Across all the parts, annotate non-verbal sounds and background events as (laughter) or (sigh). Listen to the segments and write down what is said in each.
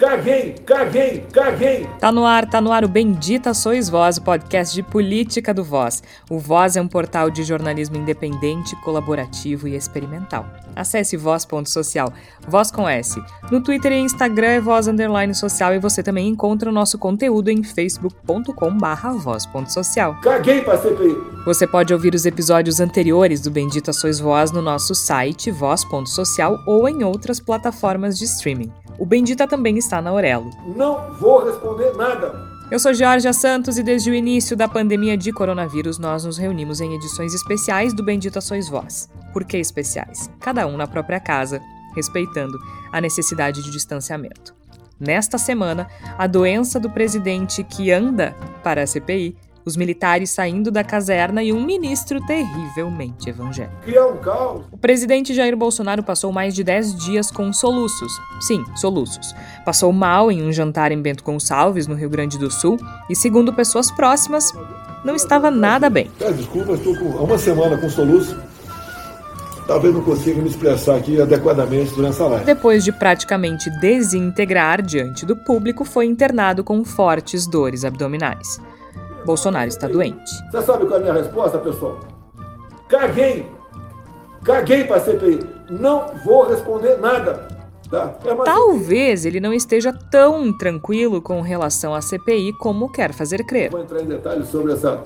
Caguei, caguei, caguei. Tá no ar, tá no ar o Bendita Sois Voz, o podcast de política do Voz. O Voz é um portal de jornalismo independente, colaborativo e experimental. Acesse voz.social, voz com S. No Twitter e Instagram é voz underline social e você também encontra o nosso conteúdo em facebook.com barra voz.social. Caguei pra CPI. Você pode ouvir os episódios anteriores do Bendita Sois Voz no nosso site voz.social ou em outras plataformas de streaming. O Bendita também está na Aurelo. Não vou responder nada. Eu sou Georgia Santos e desde o início da pandemia de coronavírus nós nos reunimos em edições especiais do Bendita Sois Voz. Por que especiais? Cada um na própria casa, respeitando a necessidade de distanciamento. Nesta semana, a doença do presidente que anda para a CPI os militares saindo da caserna e um ministro terrivelmente evangélico. Criar um caos. O presidente Jair Bolsonaro passou mais de 10 dias com soluços. Sim, soluços. Passou mal em um jantar em Bento Gonçalves, no Rio Grande do Sul, e segundo pessoas próximas, não estava nada bem. Peço desculpa, estou com há uma semana com soluço. Talvez não consiga me expressar aqui adequadamente durante essa live. Depois de praticamente desintegrar diante do público, foi internado com fortes dores abdominais. Bolsonaro está doente. Você sabe qual é a minha resposta, pessoal? Caguei. Caguei para a CPI. Não vou responder nada. Tá? É uma Talvez ele não esteja tão tranquilo com relação à CPI como quer fazer crer. Vou entrar em detalhes sobre essa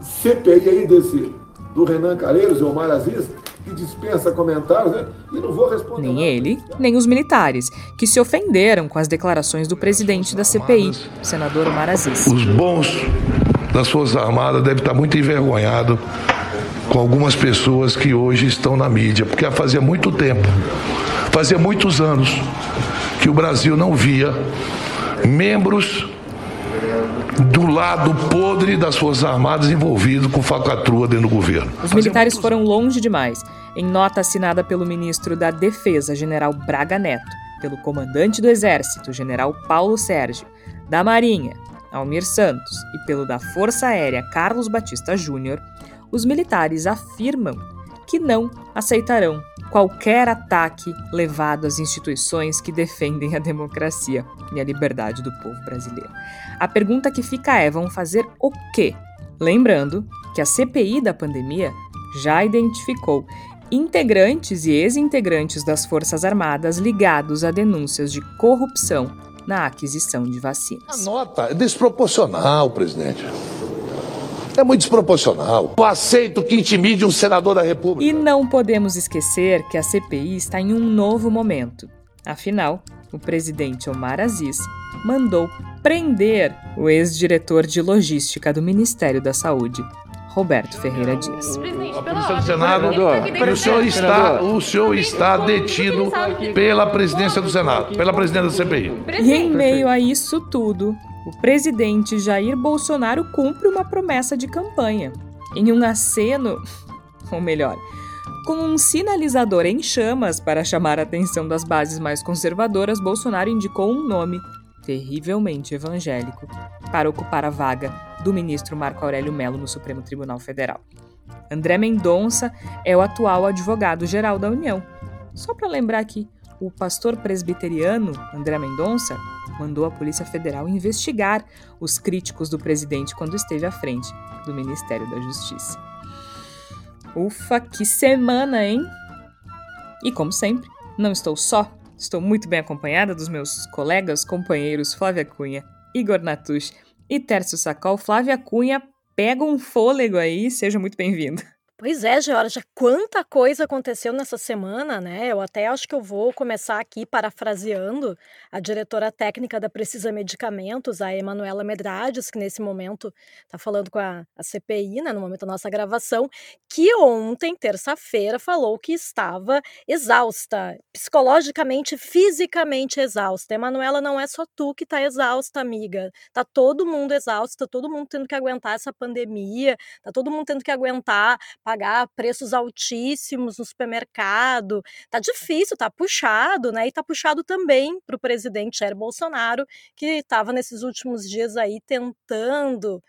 CPI aí desse, do Renan Calheiros e Omar Aziz, que dispensa comentários, né? E não vou responder. Nem nada. ele, nem os militares, que se ofenderam com as declarações do presidente da CPI, o senador Omar Aziz. Os bons das Forças Armadas devem estar muito envergonhados com algumas pessoas que hoje estão na mídia, porque fazia muito tempo, fazia muitos anos, que o Brasil não via membros do lado podre das Forças Armadas envolvidos com falcatrua dentro do governo. Os militares foram longe demais. Em nota assinada pelo ministro da Defesa, general Braga Neto, pelo comandante do Exército, general Paulo Sérgio, da Marinha, Almir Santos, e pelo da Força Aérea, Carlos Batista Júnior, os militares afirmam que não aceitarão qualquer ataque levado às instituições que defendem a democracia e a liberdade do povo brasileiro. A pergunta que fica é: vão fazer o quê? Lembrando que a CPI da pandemia já identificou integrantes e ex-integrantes das Forças Armadas ligados a denúncias de corrupção na aquisição de A vacinas. nota é desproporcional, presidente. É muito desproporcional. Eu aceito que intimide um senador da República. E não podemos esquecer que a CPI está em um novo momento. Afinal, o presidente Omar Aziz mandou prender o ex-diretor de logística do Ministério da Saúde, Roberto Ferreira Dias. Presidente, A pela polícia do ordem, Senado, e o senhor está, o senhor está detido pela presidência do Senado, pela presidência da CPI. E em meio a isso tudo, o presidente Jair Bolsonaro cumpre uma promessa de campanha. Em um aceno, (laughs) ou melhor, com um sinalizador em chamas para chamar a atenção das bases mais conservadoras, Bolsonaro indicou um nome terrivelmente evangélico para ocupar a vaga do ministro Marco Aurélio Mello no Supremo Tribunal Federal. André Mendonça é o atual advogado-geral da União. Só para lembrar aqui, o pastor presbiteriano André Mendonça mandou a Polícia Federal investigar os críticos do presidente quando esteve à frente do Ministério da Justiça. Ufa, que semana, hein? E como sempre, não estou só, estou muito bem acompanhada dos meus colegas, companheiros Flávia Cunha, Igor Natush e Tércio Sacol. Flávia Cunha, pega um fôlego aí, seja muito bem-vinda. Pois é, Georgia, quanta coisa aconteceu nessa semana, né? Eu até acho que eu vou começar aqui parafraseando a diretora técnica da Precisa Medicamentos, a Emanuela Medrades, que nesse momento está falando com a, a CPI, né, no momento da nossa gravação, que ontem, terça-feira, falou que estava exausta, psicologicamente, fisicamente exausta. Emanuela, não é só tu que está exausta, amiga. Tá todo mundo exausto, tá todo mundo tendo que aguentar essa pandemia, tá todo mundo tendo que aguentar pagar preços altíssimos no supermercado. Tá difícil, tá puxado, né? E tá puxado também para o presidente Jair Bolsonaro, que estava nesses últimos dias aí tentando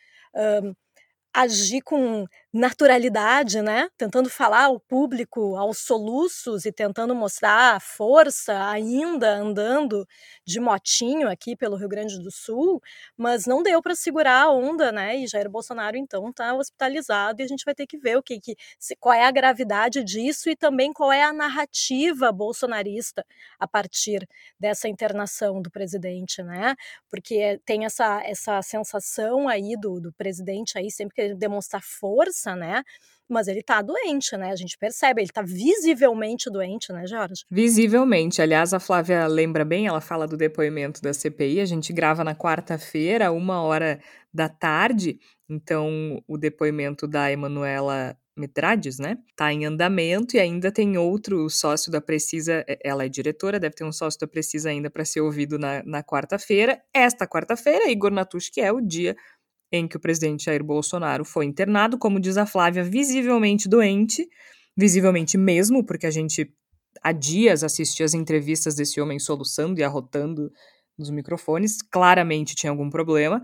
agir com naturalidade, né? Tentando falar ao público aos soluços e tentando mostrar força, ainda andando de motinho aqui pelo Rio Grande do Sul, mas não deu para segurar a onda, né? E Jair Bolsonaro então está hospitalizado e a gente vai ter que ver o que, que qual é a gravidade disso e também qual é a narrativa bolsonarista a partir dessa internação do presidente, né? Porque tem essa essa sensação aí do, do presidente aí sempre querer demonstrar força né? Mas ele tá doente, né? A gente percebe, ele tá visivelmente doente, né, Jorge? Visivelmente. Aliás, a Flávia lembra bem, ela fala do depoimento da CPI. A gente grava na quarta-feira, uma hora da tarde. Então, o depoimento da Emanuela Medrades, né? Tá em andamento e ainda tem outro sócio da Precisa, ela é diretora, deve ter um sócio da Precisa ainda para ser ouvido na, na quarta-feira. Esta quarta-feira, Igor Natush, que é o dia em que o presidente Jair Bolsonaro foi internado, como diz a Flávia, visivelmente doente, visivelmente mesmo, porque a gente há dias assistia as entrevistas desse homem soluçando e arrotando nos microfones, claramente tinha algum problema.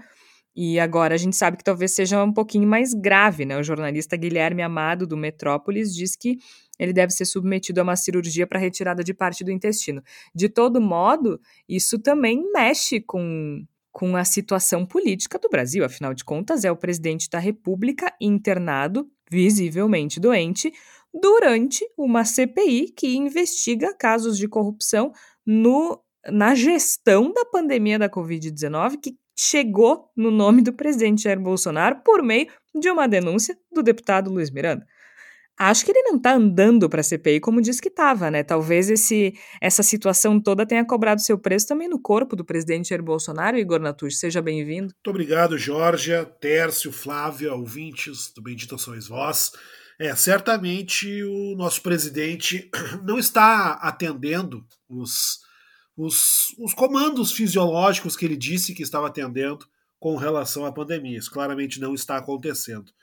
E agora a gente sabe que talvez seja um pouquinho mais grave, né? O jornalista Guilherme Amado, do Metrópolis, diz que ele deve ser submetido a uma cirurgia para retirada de parte do intestino. De todo modo, isso também mexe com com a situação política do Brasil. Afinal de contas, é o presidente da República internado, visivelmente doente, durante uma CPI que investiga casos de corrupção no, na gestão da pandemia da Covid-19, que chegou no nome do presidente Jair Bolsonaro por meio de uma denúncia do deputado Luiz Miranda. Acho que ele não está andando para a CPI como disse que estava, né? Talvez esse, essa situação toda tenha cobrado seu preço também no corpo do presidente Jair Bolsonaro. Igor Natush, seja bem-vindo. Muito obrigado, Georgia, Tércio, Flávia, ouvintes do Bendito Sois Vós. É, certamente o nosso presidente (clears throat) não está atendendo os, os, os comandos fisiológicos que ele disse que estava atendendo com relação à pandemia. Isso claramente não está acontecendo.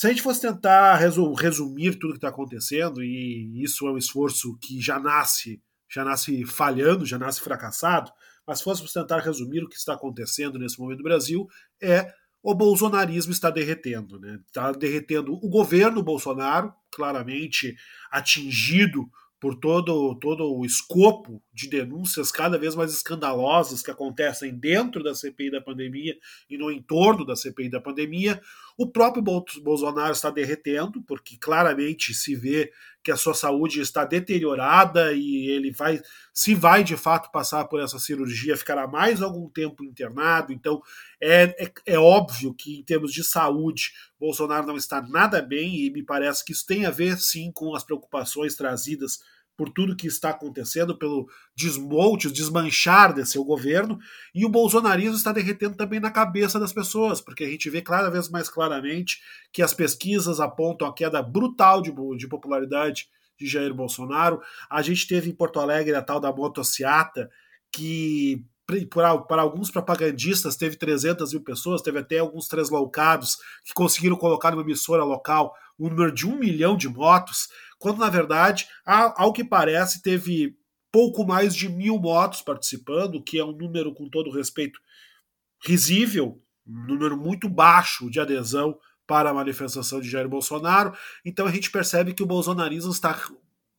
Se a gente fosse tentar resumir tudo que está acontecendo, e isso é um esforço que já nasce, já nasce falhando, já nasce fracassado, mas se fôssemos tentar resumir o que está acontecendo nesse momento no Brasil, é o bolsonarismo está derretendo, né? Está derretendo o governo Bolsonaro, claramente atingido por todo, todo o escopo de denúncias cada vez mais escandalosas que acontecem dentro da CPI da pandemia e no entorno da CPI da pandemia. O próprio Bolsonaro está derretendo, porque claramente se vê que a sua saúde está deteriorada e ele vai, se vai de fato passar por essa cirurgia, ficará mais algum tempo internado. Então é, é, é óbvio que, em termos de saúde, Bolsonaro não está nada bem e me parece que isso tem a ver sim com as preocupações trazidas por tudo que está acontecendo, pelo desmonte, o desmanchar desse seu governo, e o bolsonarismo está derretendo também na cabeça das pessoas, porque a gente vê cada vez mais claramente que as pesquisas apontam a queda brutal de, de popularidade de Jair Bolsonaro. A gente teve em Porto Alegre a tal da motociata, que para, alguns propagandistas teve 300 mil pessoas, teve até alguns translocados que conseguiram colocar numa emissora local um número de um milhão de motos quando na verdade, ao que parece, teve pouco mais de mil motos participando, que é um número, com todo respeito, risível, um número muito baixo de adesão para a manifestação de Jair Bolsonaro. Então a gente percebe que o bolsonarismo está,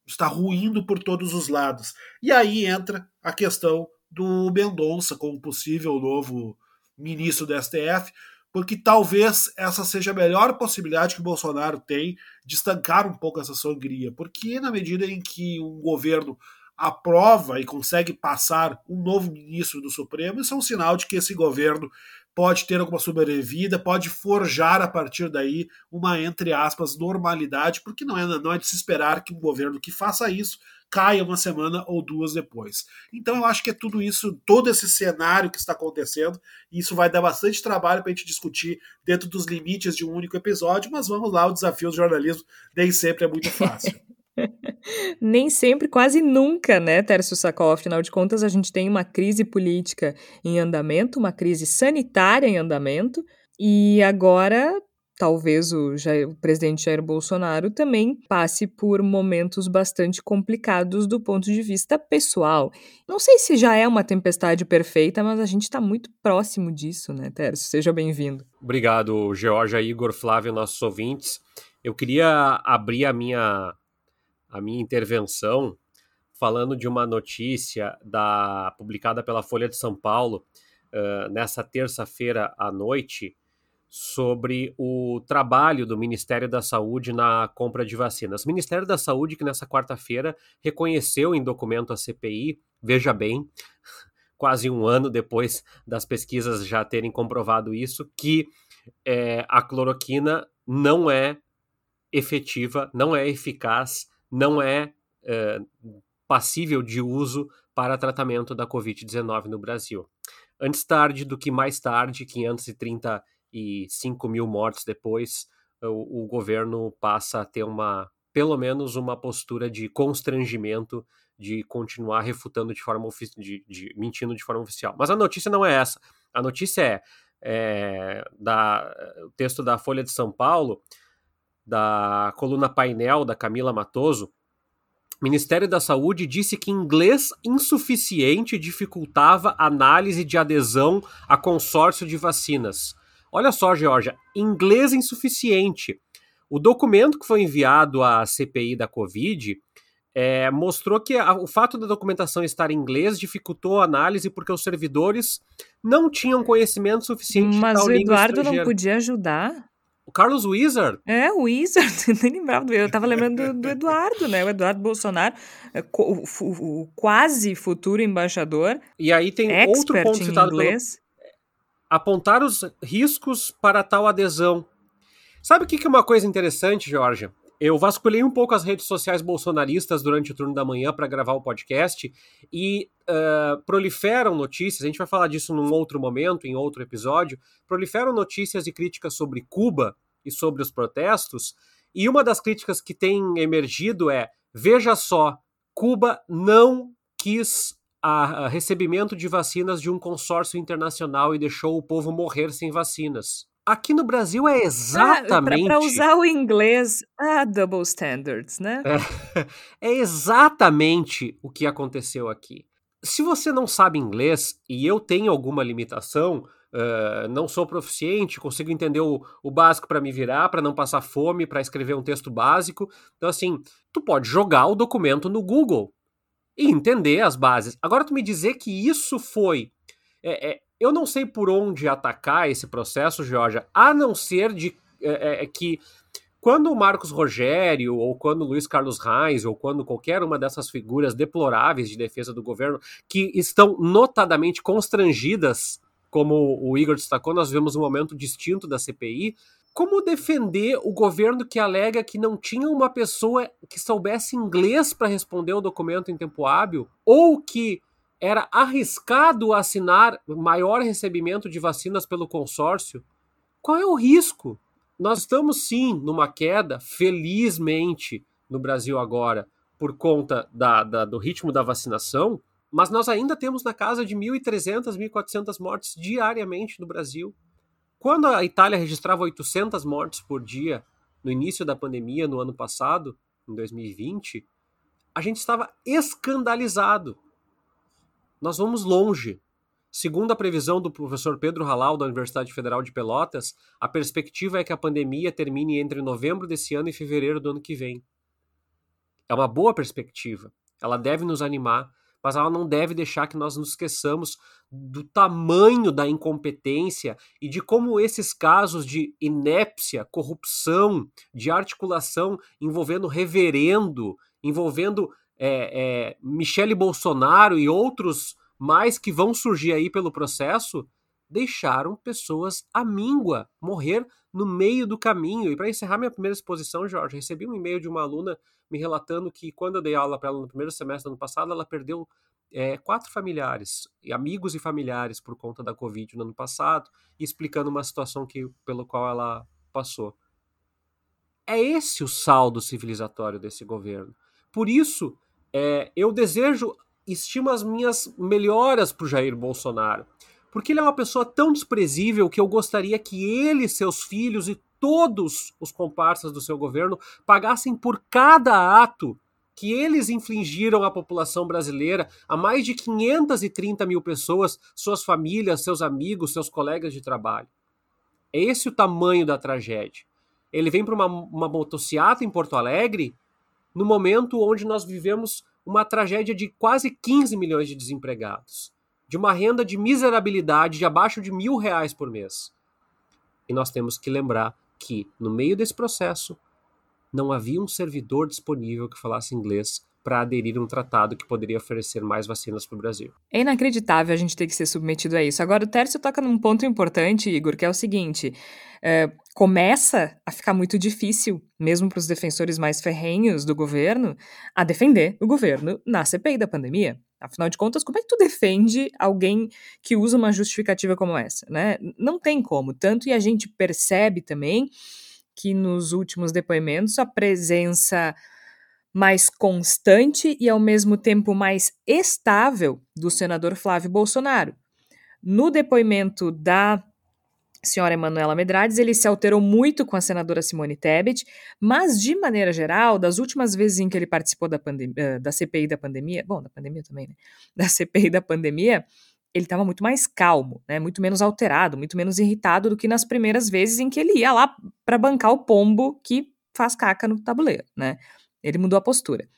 está ruindo por todos os lados. E aí entra a questão do Mendonça como possível novo ministro do STF, porque talvez essa seja a melhor possibilidade que o Bolsonaro tem de estancar um pouco essa sangria, porque na medida em que um governo aprova e consegue passar um novo ministro do Supremo, isso é um sinal de que esse governo pode ter alguma sobrevida, pode forjar a partir daí uma, entre aspas, normalidade, porque não é, não é de se esperar que um governo que faça isso caia uma semana ou duas depois. Então eu acho que é tudo isso, todo esse cenário que está acontecendo, e isso vai dar bastante trabalho para a gente discutir dentro dos limites de um único episódio, mas vamos lá, o desafio do jornalismo nem sempre é muito fácil. (laughs) Nem sempre, quase nunca, né, Tércio Sacol? Afinal de contas, a gente tem uma crise política em andamento, uma crise sanitária em andamento, e agora talvez o, Jair, o, presidente Jair Bolsonaro também passe por momentos bastante complicados do ponto de vista pessoal. Não sei se já é uma tempestade perfeita, mas a gente está muito próximo disso, né, Tércio? Seja bem-vindo. Obrigado, Georgia, Igor, Flávio, nossos ouvintes. Eu queria abrir a minha, a minha intervenção falando de uma notícia da, publicada pela Folha de São Paulo uh, nessa terça-feira à noite sobre o trabalho do Ministério da Saúde na compra de vacinas. O Ministério da Saúde, que nessa quarta-feira reconheceu em documento à CPI, veja bem, (laughs) quase um ano depois das pesquisas já terem comprovado isso, que é, a cloroquina não é efetiva, não é eficaz, não é, é passível de uso para tratamento da Covid-19 no Brasil. Antes tarde do que mais tarde, 535 mil mortes depois, o, o governo passa a ter uma, pelo menos uma postura de constrangimento de continuar refutando de forma de, de, mentindo de forma oficial. Mas a notícia não é essa. A notícia é, é da, o texto da Folha de São Paulo, da coluna painel da Camila Matoso, Ministério da Saúde disse que inglês insuficiente dificultava análise de adesão a consórcio de vacinas. Olha só, Georgia, inglês insuficiente. O documento que foi enviado à CPI da Covid é, mostrou que a, o fato da documentação estar em inglês dificultou a análise porque os servidores não tinham conhecimento suficiente Mas o Eduardo não podia ajudar? O Carlos Wizard? É, o Wizard, (laughs) nem lembrava do. Eu tava lembrando do, do Eduardo, né? O Eduardo Bolsonaro, é, o, o, o quase futuro embaixador. E aí tem outro ponto citado inglês. Apontar os riscos para tal adesão. Sabe o que, é uma coisa interessante, Georgia? Eu vasculhei um pouco as redes sociais bolsonaristas durante o turno da manhã para gravar o podcast e uh, proliferam notícias. A gente vai falar disso num outro momento, em outro episódio. Proliferam notícias e críticas sobre Cuba e sobre os protestos. E uma das críticas que tem emergido é: veja só, Cuba não quis a, a recebimento de vacinas de um consórcio internacional e deixou o povo morrer sem vacinas. Aqui no Brasil é exatamente. Para usar o inglês, ah, double standards, né? É, (laughs) é exatamente o que aconteceu aqui. Se você não sabe inglês e eu tenho alguma limitação, uh, não sou proficiente, consigo entender o, o básico para me virar, para não passar fome, para escrever um texto básico. Então, assim, tu pode jogar o documento no Google e entender as bases. Agora, tu me dizer que isso foi. É, é, eu não sei por onde atacar esse processo, Georgia, a não ser de é, é, é, que quando o Marcos Rogério, ou quando o Luiz Carlos Reis, ou quando qualquer uma dessas figuras deploráveis de defesa do governo, que estão notadamente constrangidas, como o Igor destacou, nós vemos um momento distinto da CPI, como defender o governo que alega que não tinha uma pessoa que soubesse inglês para responder o documento em tempo hábil, ou que era arriscado assinar maior recebimento de vacinas pelo consórcio? Qual é o risco? Nós estamos sim numa queda, felizmente, no Brasil agora, por conta da, da, do ritmo da vacinação, mas nós ainda temos na casa de 1.300, 1.400 mortes diariamente no Brasil. Quando a Itália registrava 800 mortes por dia no início da pandemia, no ano passado, em 2020, a gente estava escandalizado nós vamos longe. Segundo a previsão do professor Pedro Halal, da Universidade Federal de Pelotas, a perspectiva é que a pandemia termine entre novembro desse ano e fevereiro do ano que vem. É uma boa perspectiva. Ela deve nos animar, mas ela não deve deixar que nós nos esqueçamos do tamanho da incompetência e de como esses casos de inépcia, corrupção, de articulação envolvendo reverendo, envolvendo é, é, Michele Bolsonaro e outros mais que vão surgir aí pelo processo, deixaram pessoas à míngua, morrer no meio do caminho. E para encerrar minha primeira exposição, Jorge, recebi um e-mail de uma aluna me relatando que quando eu dei aula para ela no primeiro semestre do ano passado, ela perdeu é, quatro familiares, amigos e familiares por conta da Covid no ano passado, explicando uma situação que, pelo qual ela passou. É esse o saldo civilizatório desse governo. Por isso, é, eu desejo, estimo as minhas melhoras para o Jair Bolsonaro. Porque ele é uma pessoa tão desprezível que eu gostaria que ele, seus filhos e todos os comparsas do seu governo pagassem por cada ato que eles infligiram à população brasileira, a mais de 530 mil pessoas, suas famílias, seus amigos, seus colegas de trabalho. É esse o tamanho da tragédia. Ele vem para uma, uma em Porto Alegre no momento onde nós vivemos uma tragédia de quase 15 milhões de desempregados, de uma renda de miserabilidade de abaixo de mil reais por mês. E nós temos que lembrar que, no meio desse processo, não havia um servidor disponível que falasse inglês para aderir a um tratado que poderia oferecer mais vacinas para o Brasil. É inacreditável a gente ter que ser submetido a isso. Agora, o Tércio toca num ponto importante, Igor, que é o seguinte: é, começa a ficar muito difícil, mesmo para os defensores mais ferrenhos do governo, a defender o governo na CPI da pandemia. Afinal de contas, como é que tu defende alguém que usa uma justificativa como essa? Né? Não tem como. Tanto e a gente percebe também que nos últimos depoimentos a presença mais constante e ao mesmo tempo mais estável do senador Flávio Bolsonaro. No depoimento da senhora Emanuela Medrades, ele se alterou muito com a senadora Simone Tebet, mas de maneira geral, das últimas vezes em que ele participou da, eh, da CPI da pandemia, bom, da pandemia também, né? (laughs) Da CPI da pandemia, ele estava muito mais calmo, né? Muito menos alterado, muito menos irritado do que nas primeiras vezes em que ele ia lá para bancar o pombo que faz caca no tabuleiro, né? Ele mudou a postura.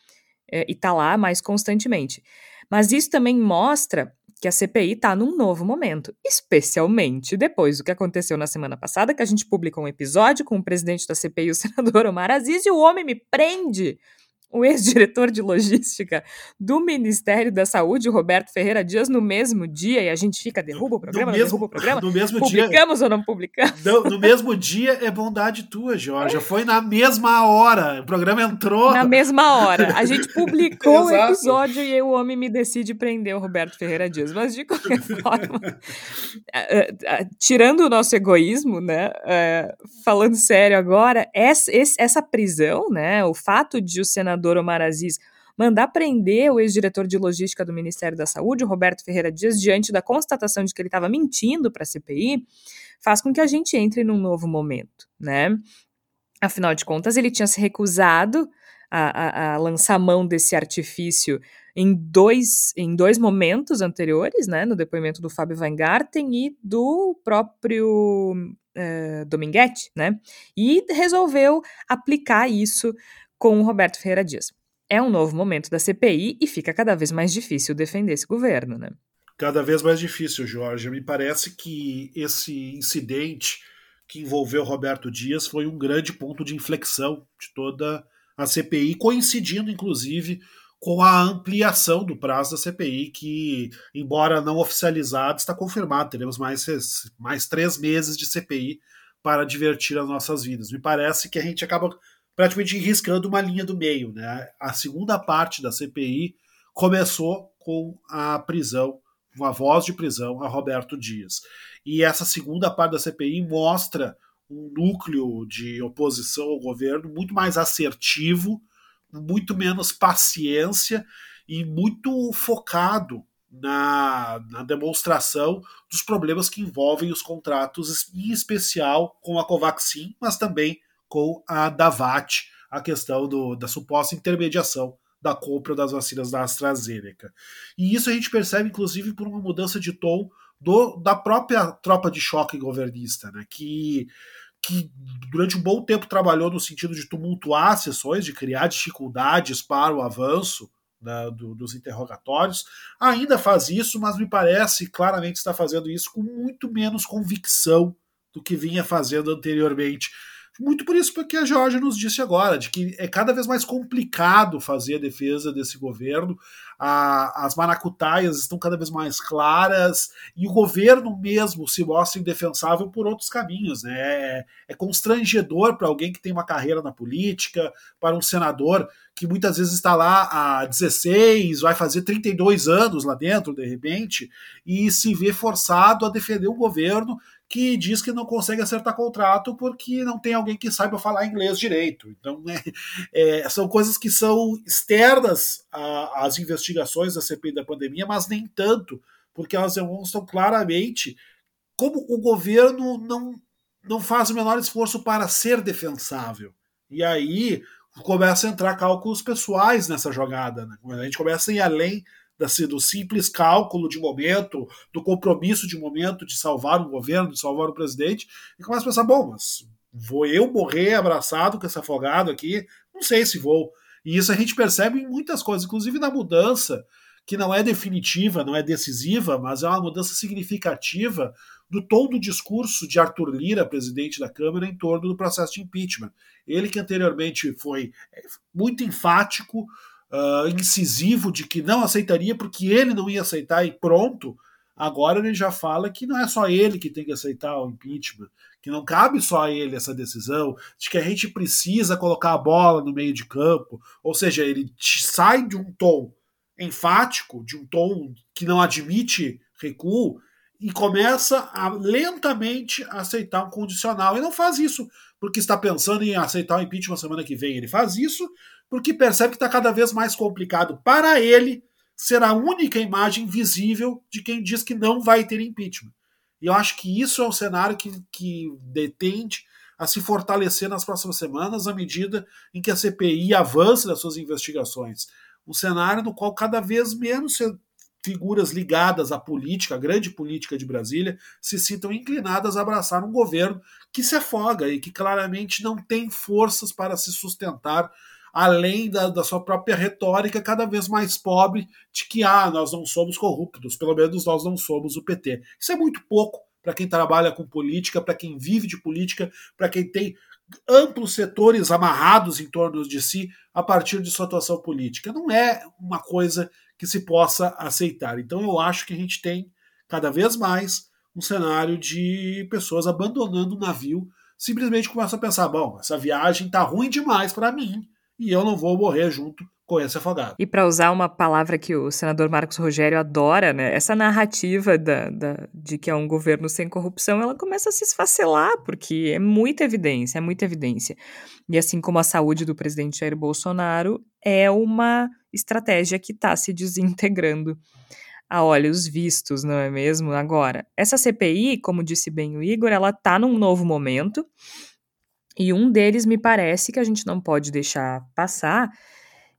É, e tá lá mais constantemente. Mas isso também mostra que a CPI está num novo momento, especialmente depois do que aconteceu na semana passada, que a gente publicou um episódio com o presidente da CPI, o (laughs) senador Omar Aziz, e o homem me prende o ex-diretor de logística do Ministério da Saúde, Roberto Ferreira Dias, no mesmo dia, e a gente fica, derruba o programa, no mesmo, derruba o programa? No mesmo publicamos dia, ou não publicamos? No, no, mesmo dia é bondade tua, Jorge. Foi na mesma hora. O programa entrou. Na mesma hora. A gente publicou o (laughs) episódio e o homem me decide prender o Roberto Ferreira Dias. Mas, de qualquer (laughs) forma, tirando o nosso egoísmo, né, falando sério agora, essa, essa prisão, né, o fato de o senador senador Omar Aziz mandar prender o ex-diretor de logística do Ministério da Saúde, Roberto Ferreira Dias, diante da constatação de que ele estava mentindo para a CPI, faz com que a gente entre num novo momento, né? Afinal de contas, ele tinha se recusado a, a, a lançar mão desse artifício em dois, em dois momentos anteriores, né? No depoimento do Fábio Weingarten e do próprio uh, Dominguete, né? E resolveu aplicar isso com o Roberto Ferreira Dias. É um novo momento da CPI e fica cada vez mais difícil defender esse governo, né? Cada vez mais difícil, Jorge. Me parece que esse incidente que envolveu Roberto Dias foi um grande ponto de inflexão de toda a CPI, coincidindo inclusive com a ampliação do prazo da CPI, que, embora não oficializado, está confirmado. Teremos mais, mais três meses de CPI para divertir as nossas vidas. Me parece que a gente acaba praticamente riscando uma linha do meio. Né? A segunda parte da CPI começou com a prisão, uma voz de prisão a Roberto Dias. E essa segunda parte da CPI mostra um núcleo de oposição ao governo muito mais assertivo, muito menos paciência e muito focado na, na, demonstração dos problemas que envolvem os contratos, em especial com a Covaxin, mas também com a Davat, a questão do, da suposta intermediação da compra das vacinas da AstraZeneca. E isso a gente percebe, inclusive, por uma mudança de tom do, da própria tropa de choque governista, né, que, que durante um bom tempo trabalhou no sentido de tumultuar sessões, de criar dificuldades para o avanço né, do, dos interrogatórios, ainda faz isso, mas me parece claramente está fazendo isso com muito menos convicção do que vinha fazendo anteriormente muito por isso que a Georgia nos disse agora, de que é cada vez mais complicado fazer a defesa desse governo, a, as maracutaias estão cada vez mais claras e o governo mesmo se mostra indefensável por outros caminhos. Né? É, é constrangedor para alguém que tem uma carreira na política, para um senador que muitas vezes está lá há 16, vai fazer 32 anos lá dentro, de repente, e se vê forçado a defender um governo que diz que não consegue acertar contrato porque não tem alguém que saiba falar inglês direito. Então, né, (laughs) é, são coisas que são externas às investigações da CPI da pandemia, mas nem tanto, porque elas demonstram claramente como o governo não, não faz o menor esforço para ser defensável. E aí começa a entrar cálculos pessoais nessa jogada. Né? A gente começa a ir além do simples cálculo de momento, do compromisso de momento de salvar um governo, de salvar o presidente, e começa a pensar: bom, mas vou eu morrer abraçado com esse afogado aqui? Não sei se vou. E isso a gente percebe em muitas coisas, inclusive na mudança, que não é definitiva, não é decisiva, mas é uma mudança significativa do tom do discurso de Arthur Lira, presidente da Câmara, em torno do processo de impeachment. Ele que anteriormente foi é, muito enfático, uh, incisivo de que não aceitaria porque ele não ia aceitar e pronto, agora ele já fala que não é só ele que tem que aceitar o impeachment, que não cabe só a ele essa decisão, de que a gente precisa colocar a bola no meio de campo, ou seja, ele sai de um tom enfático, de um tom que não admite recuo, e começa a lentamente aceitar um condicional. E não faz isso porque está pensando em aceitar o impeachment semana que vem. Ele faz isso porque percebe que está cada vez mais complicado para ele ser a única imagem visível de quem diz que não vai ter impeachment. E eu acho que isso é um cenário que, que detende a se fortalecer nas próximas semanas, à medida em que a CPI avança nas suas investigações. Um cenário no qual cada vez menos figuras ligadas à política, à grande política de Brasília, se sintam inclinadas a abraçar um governo que se afoga e que claramente não tem forças para se sustentar além da, da, sua própria retórica cada vez mais pobre de que ah, nós não somos corruptos, pelo menos nós não somos o PT. Isso é muito pouco para quem trabalha com política, para quem vive de política, para quem tem amplos setores amarrados em torno de si a partir de sua atuação política. Não é uma coisa que se possa aceitar. Então eu acho que a gente tem cada vez mais um cenário de pessoas abandonando o navio, simplesmente começam a pensar: bom, essa viagem tá ruim demais para mim, e eu não vou morrer junto com esse afogado. E para usar uma palavra que o senador Marcos Rogério adora, né? Essa narrativa da, da, de que é um governo sem corrupção, ela começa a se esfacelar, porque é muita evidência, é muita evidência. E assim como a saúde do presidente Jair Bolsonaro, é uma estratégia que está se desintegrando a olhos vistos, não é mesmo? Agora, essa CPI, como disse bem o Igor, ela está num novo momento, e um deles me parece que a gente não pode deixar passar,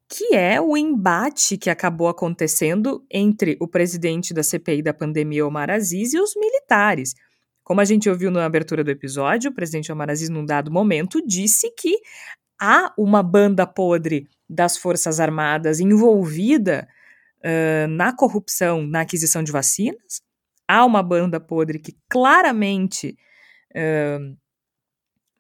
que é o embate que acabou acontecendo entre o presidente da CPI da pandemia, Omar Aziz, e os militares. Como a gente ouviu na abertura do episódio, o presidente Omar Aziz, num dado momento, disse que há uma banda podre das Forças Armadas envolvida uh, na corrupção na aquisição de vacinas. Há uma banda podre que claramente uh,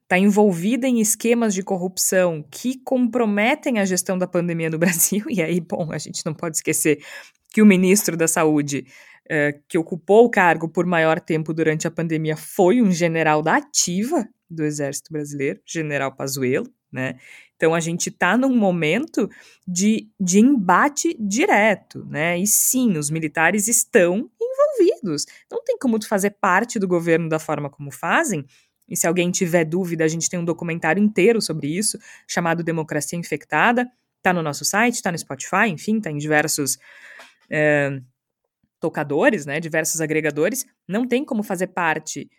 está envolvida em esquemas de corrupção que comprometem a gestão da pandemia no (laughs) Brasil, e aí, bom, a gente não pode esquecer que o ministro da Saúde, uh, que ocupou o cargo por maior tempo durante a pandemia, foi um general da ativa do Exército Brasileiro, general Pazuello, né? Então a gente está num momento de, de embate direto, né? E sim, os militares estão envolvidos. Não tem como tu fazer parte do governo da forma como fazem e se alguém tiver dúvida, a gente tem um documentário inteiro sobre isso, chamado Democracia Infectada. Está no nosso site, está no Spotify, enfim, está em diversos é, tocadores, né, diversos agregadores. Não tem como fazer parte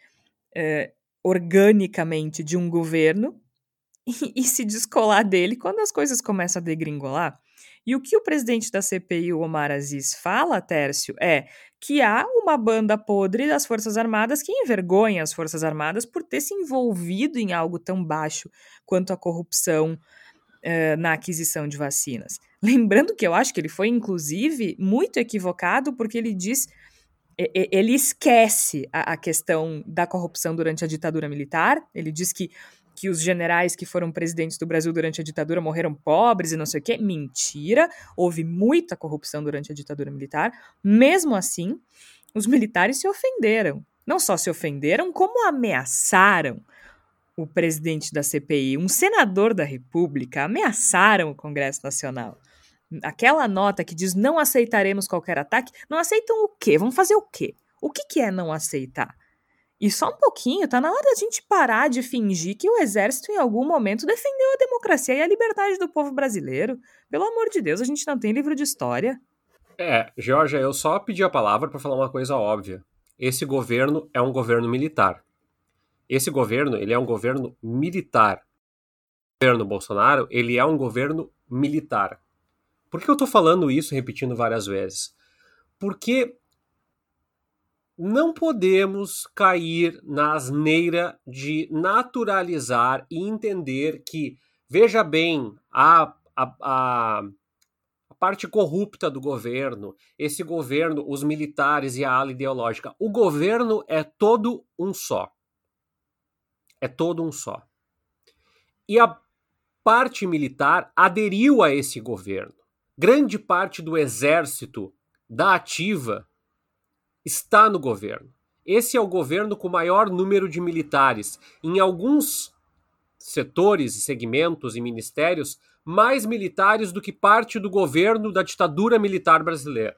é, organicamente de um governo (laughs) e, e, se descolar dele quando as coisas começam a degringolar. E o que o presidente da CPI, o Omar Aziz, fala, Tércio, é que há uma banda podre das Forças Armadas que envergonha as Forças Armadas por ter se envolvido em algo tão baixo quanto a corrupção uh, na aquisição de vacinas. (laughs) Lembrando que eu acho que ele foi, inclusive, muito equivocado, porque ele diz. Ele esquece a questão da corrupção durante a ditadura militar. Ele diz que que os generais que foram presidentes do Brasil durante a ditadura morreram pobres e não sei o quê. Mentira. Houve muita corrupção durante a ditadura militar. Mesmo assim, os militares se ofenderam. Não só se ofenderam, como ameaçaram o presidente da CPI, um senador da República, ameaçaram o Congresso Nacional. Aquela nota que diz não aceitaremos qualquer ataque, não aceitam o quê? Vão fazer o quê? O que, que é não aceitar? E só um pouquinho, tá na hora da gente parar de fingir que o exército em algum momento defendeu a democracia e a liberdade do povo brasileiro. Pelo amor de Deus, a gente não tem livro de história. É, Georgia, eu só pedi a palavra para falar uma coisa óbvia. Esse governo é um governo militar. esse governo, ele é um governo militar. O governo Bolsonaro, ele é um governo militar. Por que eu estou falando isso, repetindo várias vezes? Porque não podemos cair na asneira de naturalizar e entender que, veja bem, a, a, a, parte corrupta do governo, esse governo, os militares e a ala ideológica, o governo é todo um só. É todo um só. E a parte militar aderiu a esse governo. Grande parte do exército da ativa está no governo. Esse é o governo com maior número de militares. Em alguns setores e segmentos e ministérios, mais militares do que parte do governo da ditadura militar brasileira.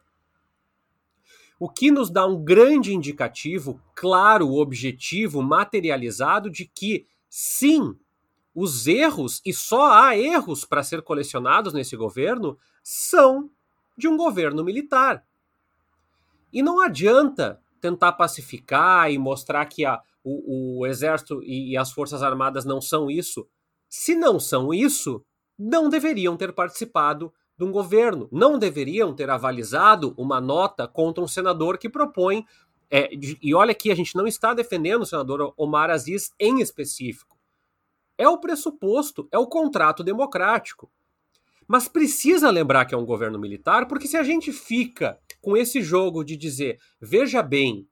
O que nos dá um grande indicativo, claro, objetivo, materializado de que, sim, os erros, e só há erros para ser colecionados nesse governo, são de um governo militar. E não adianta tentar pacificar e mostrar que a, o, o exército e, e as forças armadas não são isso. Se não são isso, não deveriam ter participado de um governo, não deveriam ter avalizado uma nota contra um senador que propõe. É, e olha que a gente não está defendendo o senador Omar Aziz em específico. É o pressuposto, é o contrato democrático. Mas precisa lembrar que é um governo militar, porque se a gente fica com esse jogo de dizer, veja bem,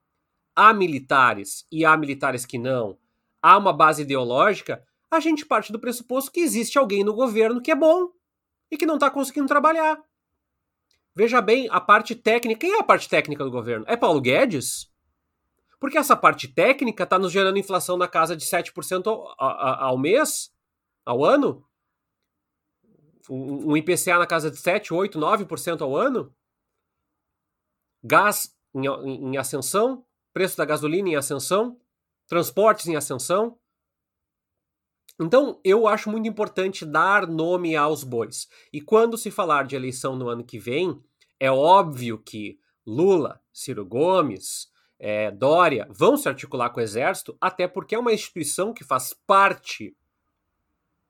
há militares e há militares que não, há uma base ideológica, a gente parte do pressuposto que existe alguém no governo que é bom e que não está conseguindo trabalhar. Veja bem, a parte técnica. Quem é a parte técnica do governo? É Paulo Guedes? Porque essa parte técnica está nos gerando inflação na casa de 7% ao, ao, ao mês, ao ano? Um IPCA na casa de 7, 8, 9% ao ano, gás em, em, ascensão, preço da gasolina em ascensão, transportes em ascensão. Então, eu acho muito importante dar nome aos bois. E quando se falar de eleição no ano que vem, é óbvio que Lula, Ciro Gomes, é, Dória vão se articular com o Exército, até porque é uma instituição que faz parte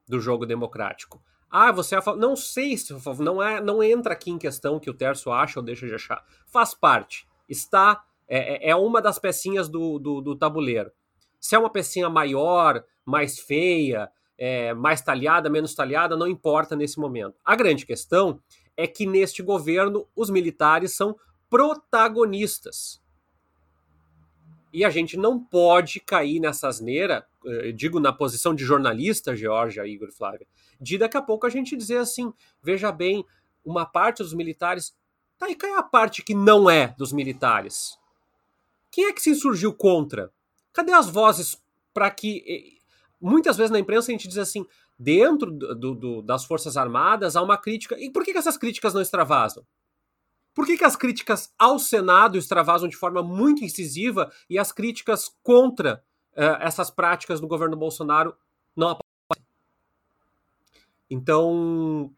do jogo democrático. Ah, você é a favor. Não sei se não, é, não entra aqui em questão que o Terço acha ou deixa de achar. Faz parte. Está. É, é, é uma das pecinhas do, do, do tabuleiro. Se é uma pecinha maior, mais feia, é, mais talhada, menos talhada, não importa nesse momento. A grande questão é que neste governo os militares são protagonistas. E a gente não pode cair nessa asneira, eh, digo na posição de jornalista, Georgia, Igor Flávia, de daqui a pouco a gente dizer assim: veja bem, uma parte dos militares. Tá, e qual é a parte que não é dos militares? Quem é que se insurgiu contra? Cadê as vozes para que. Muitas vezes na imprensa a gente diz assim: dentro do, do, das Forças Armadas há uma crítica. E por que, que essas críticas não extravasam? Por que, que as críticas ao Senado extravasam de forma muito incisiva e as críticas contra uh, essas práticas do governo Bolsonaro não aparecem? Então,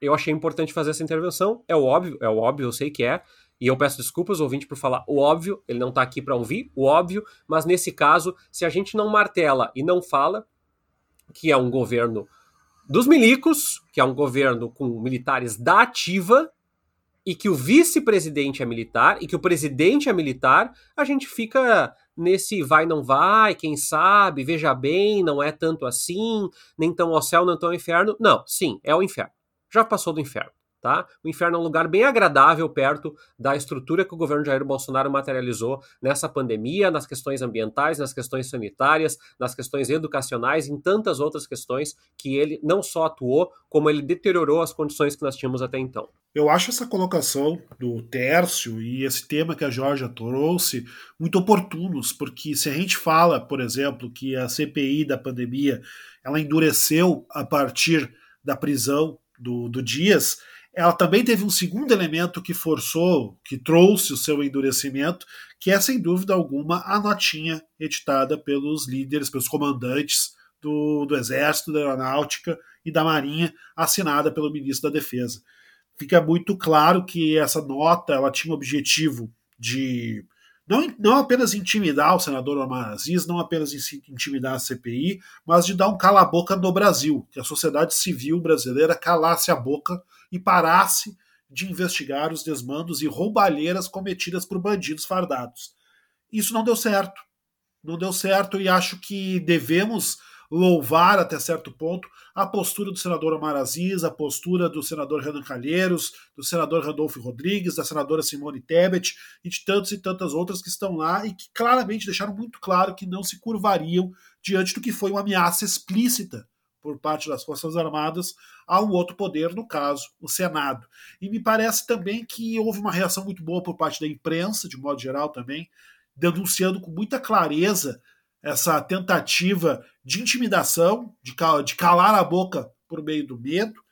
eu achei importante fazer essa intervenção. É óbvio, é óbvio, eu sei que é. E eu peço desculpas ouvinte por falar o óbvio, ele não está aqui para ouvir o óbvio, mas nesse caso, se a gente não martela e não fala que é um governo dos milicos, que é um governo com militares da ativa, e que o vice-presidente é militar e que o presidente é militar, a gente fica nesse vai não vai, quem sabe, veja bem, não é tanto assim, nem tão ao céu, nem tão ao inferno. Não, sim, é o inferno. Já passou do inferno. Tá? O inferno é um lugar bem agradável perto da estrutura que o governo Jair Bolsonaro materializou nessa pandemia, nas questões ambientais, nas questões sanitárias, nas questões educacionais, em tantas outras questões que ele não só atuou, como ele deteriorou as condições que nós tínhamos até então. Eu acho essa colocação do Tércio e esse tema que a Georgia trouxe muito oportunos, porque se a gente fala, por exemplo, que a CPI da pandemia ela endureceu a partir da prisão do, do Dias, ela também teve um segundo elemento que forçou, que trouxe o seu endurecimento, que é, sem dúvida alguma, a notinha editada pelos líderes, pelos comandantes do, do Exército, da Aeronáutica e da Marinha, assinada pelo ministro da Defesa. Fica muito claro que essa nota ela tinha o objetivo de não, não apenas intimidar o senador Omar Aziz, não apenas intimidar a CPI, mas de dar um cala-boca no Brasil, que a sociedade civil brasileira calasse a boca e parasse de investigar os desmandos e roubalheiras cometidas por bandidos fardados. Isso não deu certo. Não deu certo e acho que devemos louvar até certo ponto a postura do senador Omar Aziz, a postura do senador Renan Calheiros, do senador Randolfo Rodrigues, da senadora Simone Tebet e de tantas e tantas outras que estão lá e que claramente deixaram muito claro que não se curvariam diante do que foi uma ameaça explícita por parte das Forças Armadas a um outro poder, no caso, o Senado. E me parece também que houve uma reação muito boa por parte da imprensa, de modo geral também, denunciando com muita clareza essa tentativa de intimidação, de, calar a boca por meio do medo.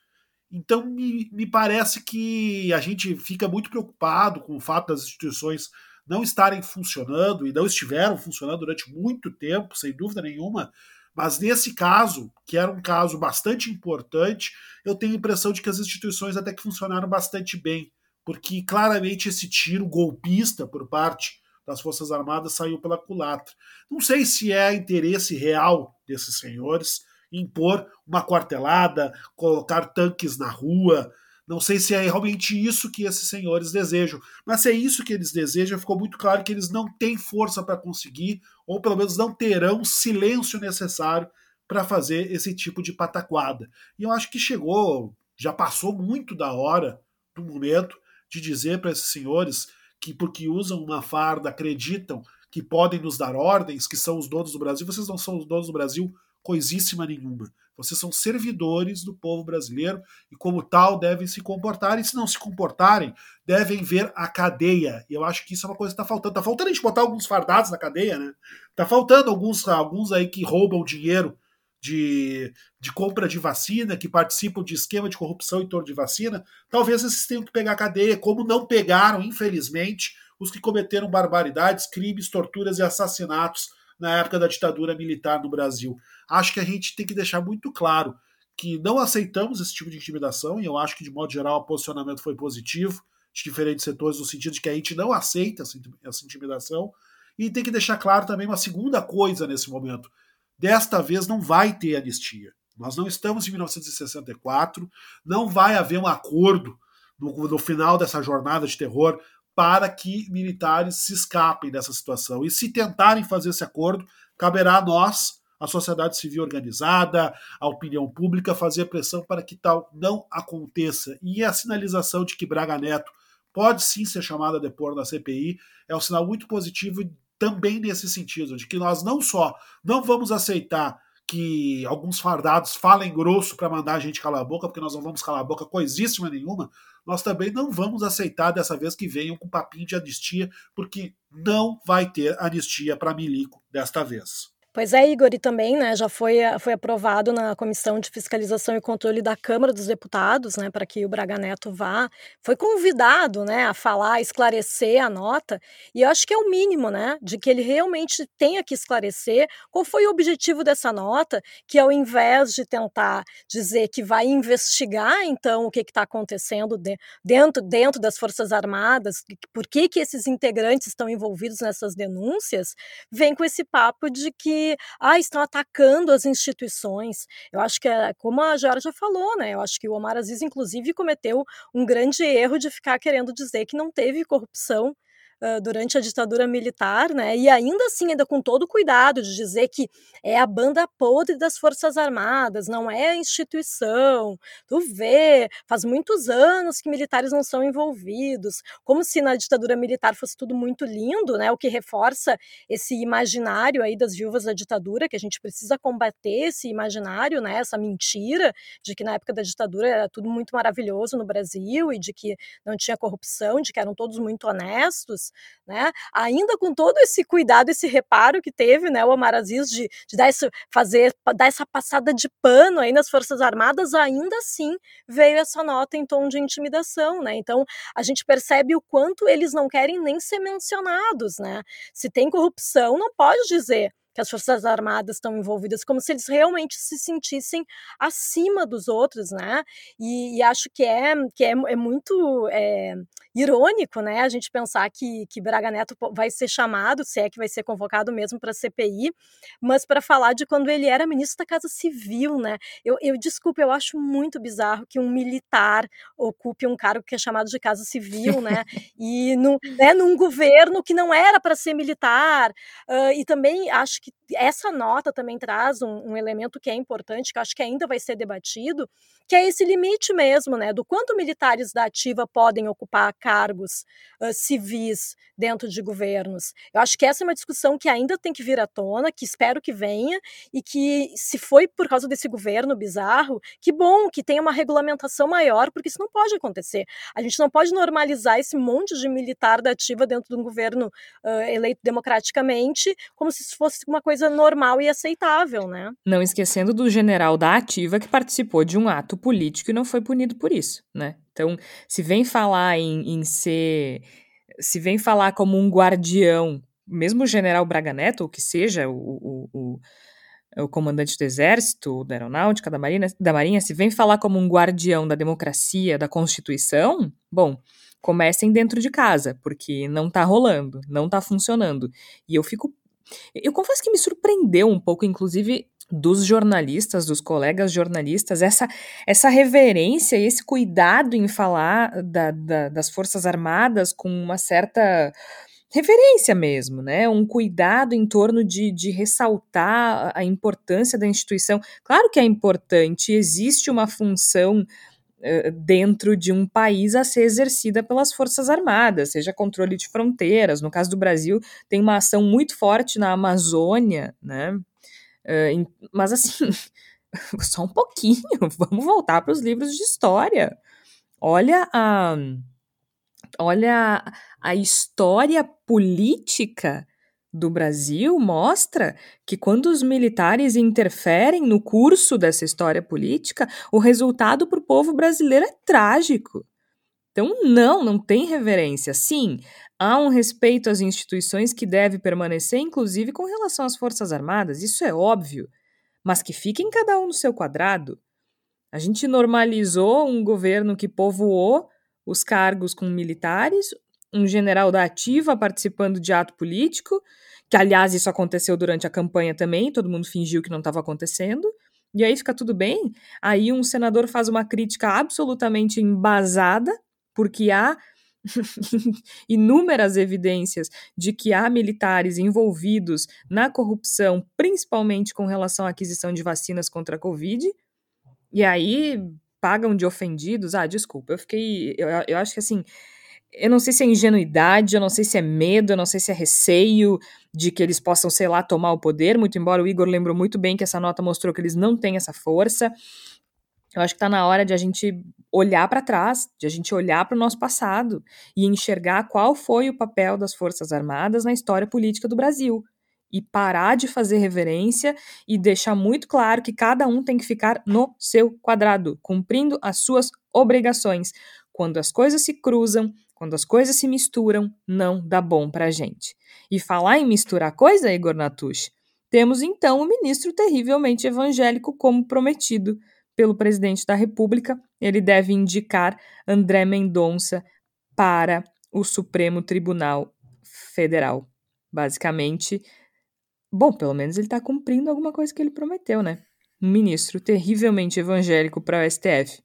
Então, me, me parece que a gente fica muito preocupado com o fato das instituições não estarem funcionando e não estiveram funcionando durante muito tempo, sem dúvida nenhuma. Mas nesse caso, que era um caso bastante importante, eu tenho a impressão de que as instituições até que funcionaram bastante bem, porque claramente esse tiro golpista por parte das Forças Armadas saiu pela culatra. Não sei se é interesse real desses senhores impor uma quartelada, colocar tanques na rua. Não sei se é realmente isso que esses senhores desejam. Mas se é isso que eles desejam, ficou muito claro que eles não têm força para conseguir, ou pelo menos não terão o silêncio necessário para fazer esse tipo de pataquada. E eu acho que chegou, já passou muito da hora do momento de dizer para esses senhores que porque usam uma farda acreditam que podem nos dar ordens, que são os donos do Brasil. Vocês não são os donos do Brasil coisíssima nenhuma. Vocês são servidores do povo brasileiro e, como tal, devem se comportar. E se não se comportarem, devem ver a cadeia. E eu acho que isso é uma coisa que está faltando. Está faltando a gente botar alguns fardados na cadeia, né? Está faltando alguns, alguns aí que roubam dinheiro de, de compra de vacina, que participam de esquema de corrupção em torno de vacina, talvez esses tenham que pegar cadeia, como não pegaram, infelizmente, os que cometeram barbaridades, crimes, torturas e assassinatos na época da ditadura militar no Brasil. Acho que a gente tem que deixar muito claro que não aceitamos esse tipo de intimidação, e eu acho que, de modo geral, o posicionamento foi positivo de diferentes setores, no sentido de que a gente não aceita essa intimidação, e tem que deixar claro também uma segunda coisa nesse momento. Desta vez não vai ter anistia. Nós não estamos em 1964, não vai haver um acordo no, no final dessa jornada de terror para que militares se escapem dessa situação. E se tentarem fazer esse acordo, caberá a nós, a sociedade civil organizada, a opinião pública, fazer pressão para que tal não aconteça. E a sinalização de que Braga Neto pode sim ser chamado a depor na CPI é um sinal muito positivo também nesse sentido, de que nós não só não vamos aceitar que alguns fardados falem grosso para mandar a gente calar a boca, porque nós não vamos calar a boca coisíssima nenhuma, nós também não vamos aceitar dessa vez que venham com papinho de anistia, porque não vai ter anistia para Milico desta vez. Pois é, Igor, e também né, já foi, foi aprovado na Comissão de Fiscalização e Controle da Câmara dos Deputados, né, para que o Braga Neto vá. Foi convidado né, a falar, a esclarecer a nota, e eu acho que é o mínimo, né, de que ele realmente tenha que esclarecer qual foi o objetivo dessa nota, que ao invés de tentar dizer que vai investigar, então, o que está acontecendo de, dentro, dentro das Forças Armadas, por que, que esses integrantes estão envolvidos nessas denúncias, vem com esse papo de que ah, estão atacando as instituições. Eu acho que, é, como a Georgia falou, né? Eu acho que o Omar Aziz, inclusive, cometeu um grande erro de ficar querendo dizer que não teve corrupção durante a ditadura militar, né? E ainda assim, ainda com todo cuidado de dizer que é a banda podre das Forças Armadas, não é a instituição. Tu vê, faz muitos anos que militares não são envolvidos, como se na ditadura militar fosse tudo muito lindo, né? O que reforça esse imaginário aí das viúvas da ditadura, que a gente precisa combater esse imaginário, né? Essa mentira de que na época da ditadura era tudo muito maravilhoso no Brasil e de que não tinha corrupção, de que eram todos muito honestos né? Ainda com todo esse cuidado, esse reparo que teve, né, o Omar Aziz de, de dar esse, fazer, dar essa passada de pano aí nas Forças Armadas, ainda assim veio essa nota em tom de intimidação, né? Então a gente percebe o quanto eles não querem nem ser mencionados, né? Se tem corrupção, não pode dizer que as Forças Armadas estão envolvidas, como se eles realmente se sentissem acima dos outros, né? E, e acho que é, que é, é muito é, irônico, né? A gente pensar que, que Braga Neto vai ser chamado, se é que vai ser convocado mesmo para a CPI, mas para falar de quando ele era ministro da Casa Civil, né? Eu, eu eu acho muito bizarro que um militar ocupe um cargo que é chamado de Casa Civil, né? E no, né, num governo que não era para ser militar. Uh, e também acho que essa nota também traz um, um, elemento que é importante, que acho que ainda vai ser debatido, que é esse limite mesmo, né, do quanto militares da ativa podem ocupar cargos uh, civis dentro de governos. Eu acho que essa é uma discussão que ainda tem que vir à tona, que espero que venha, e que se foi por causa desse governo bizarro, que bom que tenha uma regulamentação maior, porque isso não pode acontecer. A gente não pode normalizar esse monte de militar da ativa dentro de um governo uh, eleito democraticamente, como se isso fosse uma coisa normal e aceitável, né? Não esquecendo do general da ativa que participou de um ato político e não foi punido por isso, né? Então, se vem falar em, em ser. Se vem falar como um guardião, mesmo o general Braga Neto, ou que seja o, o, o o comandante do exército, da aeronáutica, da marinha, da marinha, se vem falar como um guardião da democracia, da constituição, bom, comecem dentro de casa, porque não tá rolando, não tá funcionando. E eu fico eu confesso que me surpreendeu um pouco, inclusive, dos jornalistas, dos colegas jornalistas, essa, essa reverência e esse cuidado em falar da, da, das Forças Armadas com uma certa reverência mesmo, né? Um cuidado em torno de, de ressaltar a importância da instituição. Claro que é importante, existe uma função dentro de um país a ser exercida pelas Forças Armadas, seja controle de fronteiras. No caso do Brasil, tem uma ação muito forte na Amazônia, né? Uh, mas assim, (laughs) só um pouquinho, (laughs) vamos voltar para os livros de história. Olha a, olha a história política do Brasil mostra que quando os militares interferem no curso dessa história política, o resultado para o povo brasileiro é trágico. Então, não, não tem reverência. Sim, há um respeito às instituições que deve permanecer, inclusive com relação às Forças Armadas, isso é óbvio, mas que fiquem cada um no seu quadrado. A gente normalizou um governo que povoou os cargos com militares, um general da ativa participando de ato político, que aliás isso aconteceu durante a campanha também, todo mundo fingiu que não estava acontecendo. E aí fica tudo bem. Aí um senador faz uma crítica absolutamente embasada, porque há (laughs) inúmeras evidências de que há militares envolvidos na corrupção, principalmente com relação à aquisição de vacinas contra a Covid. E aí pagam de ofendidos. Ah, desculpa, eu fiquei. Eu, eu acho que assim eu não sei se é ingenuidade, eu não sei se é medo, eu não sei se é receio de que eles possam, sei lá, tomar o poder, muito embora o Igor lembrou muito bem que essa nota mostrou que eles não têm essa força. Eu acho que está na hora de a gente olhar para trás, de a gente olhar para o nosso passado e enxergar qual foi o papel das Forças Armadas na história política do Brasil. E parar de fazer reverência e deixar muito claro que cada um tem que ficar no seu quadrado, cumprindo as suas obrigações. Quando as coisas se cruzam, quando as coisas se misturam, não dá bom para a gente. E falar em misturar coisa, Igor Natush, temos então o ministro terrivelmente evangélico como prometido pelo presidente da República. Ele deve indicar André Mendonça para o Supremo Tribunal Federal. Basicamente, bom, pelo menos ele está cumprindo alguma coisa que ele prometeu, né? Um ministro terrivelmente evangélico para o STF,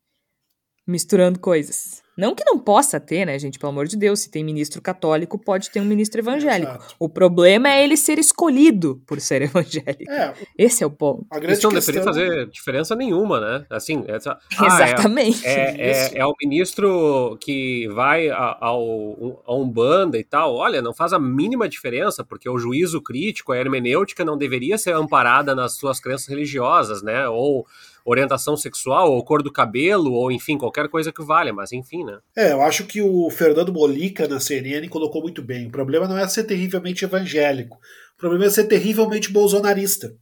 misturando coisas. Não que não possa ter, né, gente? Pelo amor de Deus, se tem ministro católico, pode ter um ministro evangélico. Exato. O problema é ele ser escolhido por ser (laughs) evangélico. É, Esse é o ponto. A grande Isso não deveria fazer diferença nenhuma, né? Assim, essa, ah, Exatamente. É, é, é, é, o ministro que vai ao, a Umbanda e tal. Olha, não faz a mínima diferença, porque o juízo crítico, a hermenêutica não deveria ser amparada nas suas crenças religiosas, né? Ou orientação sexual, ou cor do cabelo, ou enfim, qualquer coisa que valha, mas enfim, né? É, eu acho que o Fernando Bolica na CNN colocou muito bem. O problema não é ser terrivelmente evangélico, o problema é ser terrivelmente bolsonarista.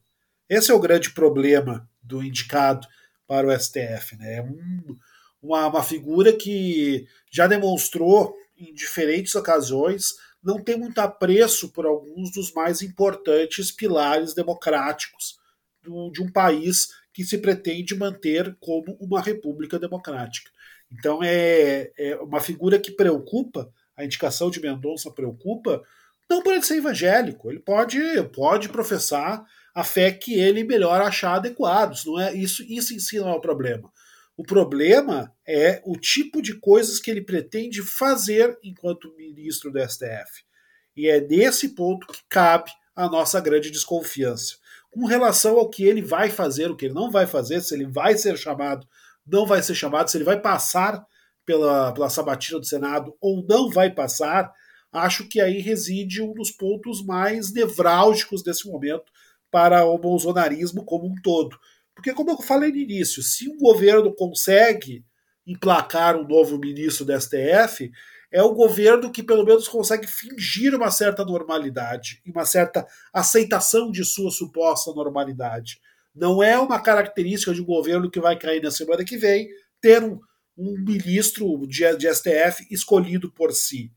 Esse é o grande problema do indicado para o STF, né? É um, uma, uma figura que já demonstrou em diferentes ocasiões não tem muito apreço por alguns dos mais importantes pilares democráticos do, de um país que se pretende manter como uma república democrática. Então é, é uma figura que preocupa, a indicação de Mendonça preocupa, não por ele ser evangélico, ele pode, pode professar a fé que ele melhor achar adequados, não é isso, isso em si não é o problema. O problema é o tipo de coisas que ele pretende fazer enquanto ministro do STF. E é nesse ponto que cabe a nossa grande desconfiança. Com relação ao que ele vai fazer, o que ele não vai fazer, se ele vai ser chamado, não vai ser chamado, se ele vai passar pela, pela sabatina do Senado ou não vai passar, acho que aí reside um dos pontos mais nevrálgicos desse momento para o bolsonarismo como um todo. Porque, como eu falei no início, se um governo consegue emplacar um novo ministro do STF, é o governo que pelo menos consegue fingir uma certa normalidade e uma certa aceitação de sua suposta normalidade. Não é uma característica de um governo que vai cair na semana que vem ter um, um ministro de, de STF escolhido por si.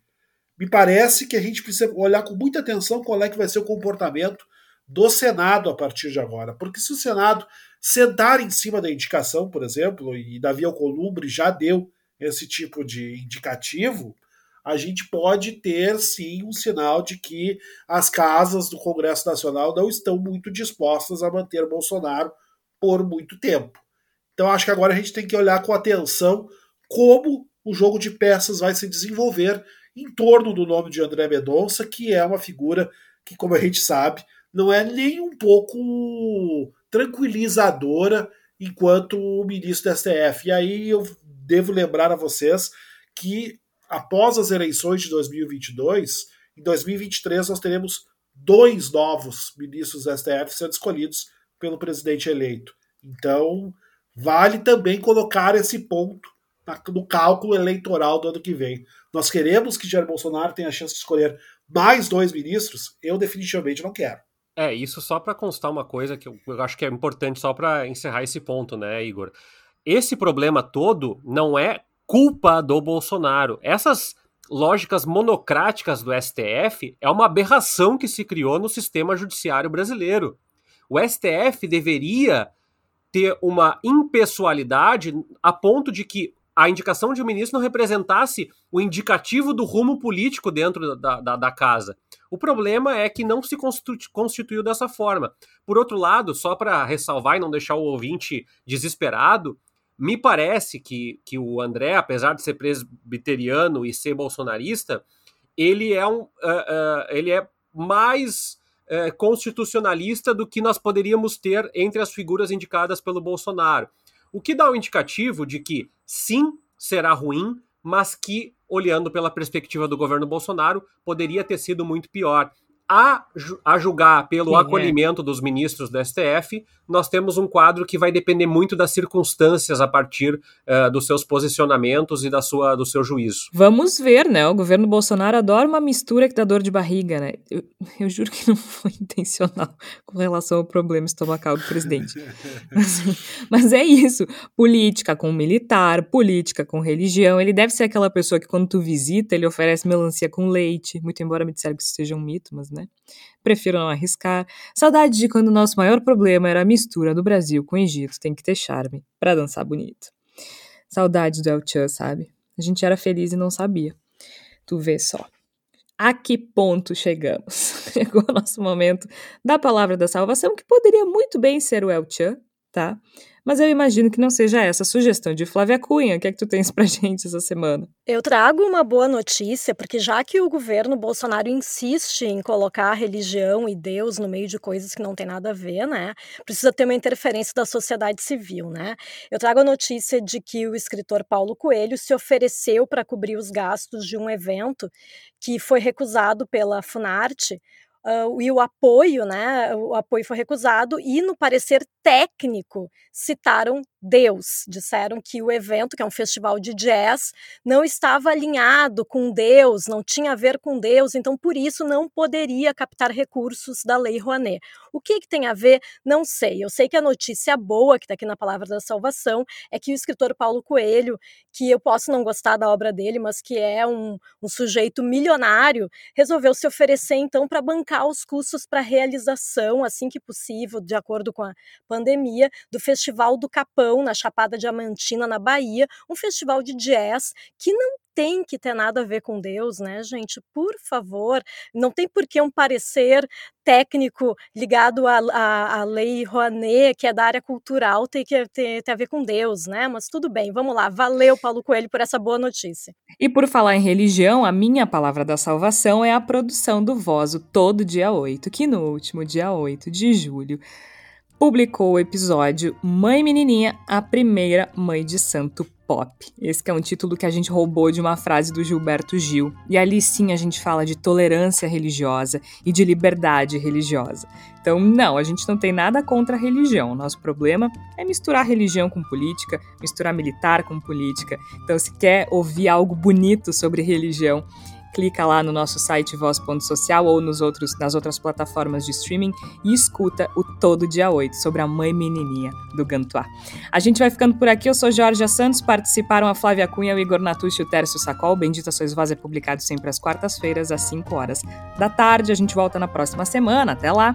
Me parece que a gente precisa olhar com muita atenção qual é que vai ser o comportamento do Senado a partir de agora. Porque se o Senado sentar em cima da indicação, por exemplo, e Davi Alcolumbre já deu esse tipo de indicativo, a gente pode ter sim um sinal de que as casas do Congresso Nacional não estão muito dispostas a manter Bolsonaro por muito tempo. Então acho que agora a gente tem que olhar com atenção como o jogo de peças vai se desenvolver em torno do nome de André Mendonça, que é uma figura que, como a gente sabe, não é nem um pouco tranquilizadora enquanto ministro da STF. E aí eu devo lembrar a vocês que após as eleições de 2022, em 2023 nós teremos dois novos ministros da STF sendo escolhidos pelo presidente eleito. Então, vale também colocar esse ponto no cálculo eleitoral do ano que vem. Nós queremos que Jair Bolsonaro tenha a chance de escolher mais dois ministros? Eu definitivamente não quero. É, isso só para constar uma coisa que eu acho que é importante só para encerrar esse ponto, né, Igor? Esse problema todo não é culpa do Bolsonaro. Essas lógicas monocráticas do STF é uma aberração que se criou no sistema judiciário brasileiro. O STF deveria ter uma impessoalidade a ponto de que a indicação de um ministro não representasse o indicativo do rumo político dentro da, da, da casa. O problema é que não se constituiu dessa forma. Por outro lado, só para ressalvar e não deixar o ouvinte desesperado, me parece que, que o André, apesar de ser presbiteriano e ser bolsonarista, ele é, um, uh, uh, ele é mais uh, constitucionalista do que nós poderíamos ter entre as figuras indicadas pelo Bolsonaro. O que dá o indicativo de que sim, será ruim, mas que, olhando pela perspectiva do governo Bolsonaro, poderia ter sido muito pior a, a julgar pelo Sim, é. acolhimento é. dos ministros do STF, nós temos um quadro que vai depender muito das circunstâncias a partir uh, dos seus posicionamentos e da sua, do seu juízo. Vamos ver, né? O governo Bolsonaro adora uma mistura que dá dor de barriga, né? Eu, eu juro que não foi intencional com relação ao problema estomacal do presidente. mas, mas é isso. Política com militar, política com religião. Ele deve ser aquela pessoa que quando tu visita, ele oferece melancia com leite, muito embora me disseram que isso seja um mito, mas né? Prefiro não arriscar. Saudade de quando o nosso maior problema era a mistura do Brasil com o Egito. Tem que ter charme para dançar bonito. Saudades do El Chan, sabe? A gente era feliz e não sabia. Tu vê só. A que ponto chegamos? (laughs) Chegou o nosso momento da palavra da salvação, que poderia muito bem ser o El Chan, tá? Mas eu imagino que não seja essa a sugestão de Flávia Cunha. O que é que tu tens pra (laughs) gente essa semana? Eu trago uma boa notícia, porque já que o governo Bolsonaro insiste em colocar religião e Deus no meio de coisas que não tem nada a ver, né? Precisa ter uma interferência da sociedade civil, né? Eu trago a notícia de que o escritor Paulo Coelho se ofereceu para cobrir os gastos de um evento que foi recusado pela Funarte Uh, e o apoio, né, o apoio foi recusado, e no parecer técnico citaram Deus. Disseram que o evento, que é um festival de jazz, não estava alinhado com Deus, não tinha a ver com Deus, então por isso não poderia captar recursos da Lei Rouanet. O que, que tem a ver? Não sei. Eu sei que a notícia boa, que está aqui na Palavra da Salvação, é que o escritor Paulo Coelho, que eu posso não gostar da obra dele, mas que é um, um sujeito milionário, resolveu se oferecer então para bancar os custos para realização, assim que possível, de acordo com a pandemia, do Festival do Capão na Chapada Diamantina, na Bahia, um festival de jazz que não tem que ter nada a ver com Deus, né, gente? Por favor, não tem por que um parecer técnico ligado à, à, à lei Rouanet, que é da área cultural, tem que ter, ter, a ver com Deus, né? Mas tudo bem, vamos lá. Valeu, Paulo Coelho, por essa boa notícia. E por falar em religião, a minha palavra da salvação é a produção do Vozo todo dia 8, que no último dia 8 de julho publicou o episódio Mãe Menininha, a primeira mãe de santo pop. Esse é um título que a gente roubou de uma frase do Gilberto Gil. E ali sim a gente fala de tolerância religiosa e de liberdade religiosa. Então, não, a gente não tem nada contra a religião. Nosso problema é misturar religião com política, misturar militar com política. Então, se quer ouvir algo bonito sobre religião clica lá no nosso site voz.social ou nos outros, nas outras plataformas de streaming e escuta o Todo Dia 8 sobre a mãe menininha do Gantuá. A gente vai ficando por aqui. Eu sou Jorge Santos. Participaram a Flávia Cunha, o Igor Natucci e o Tércio Sacol. Bendita Sois Voz é publicado sempre às quartas-feiras, às 5 horas da tarde. A gente volta na próxima semana. Até lá!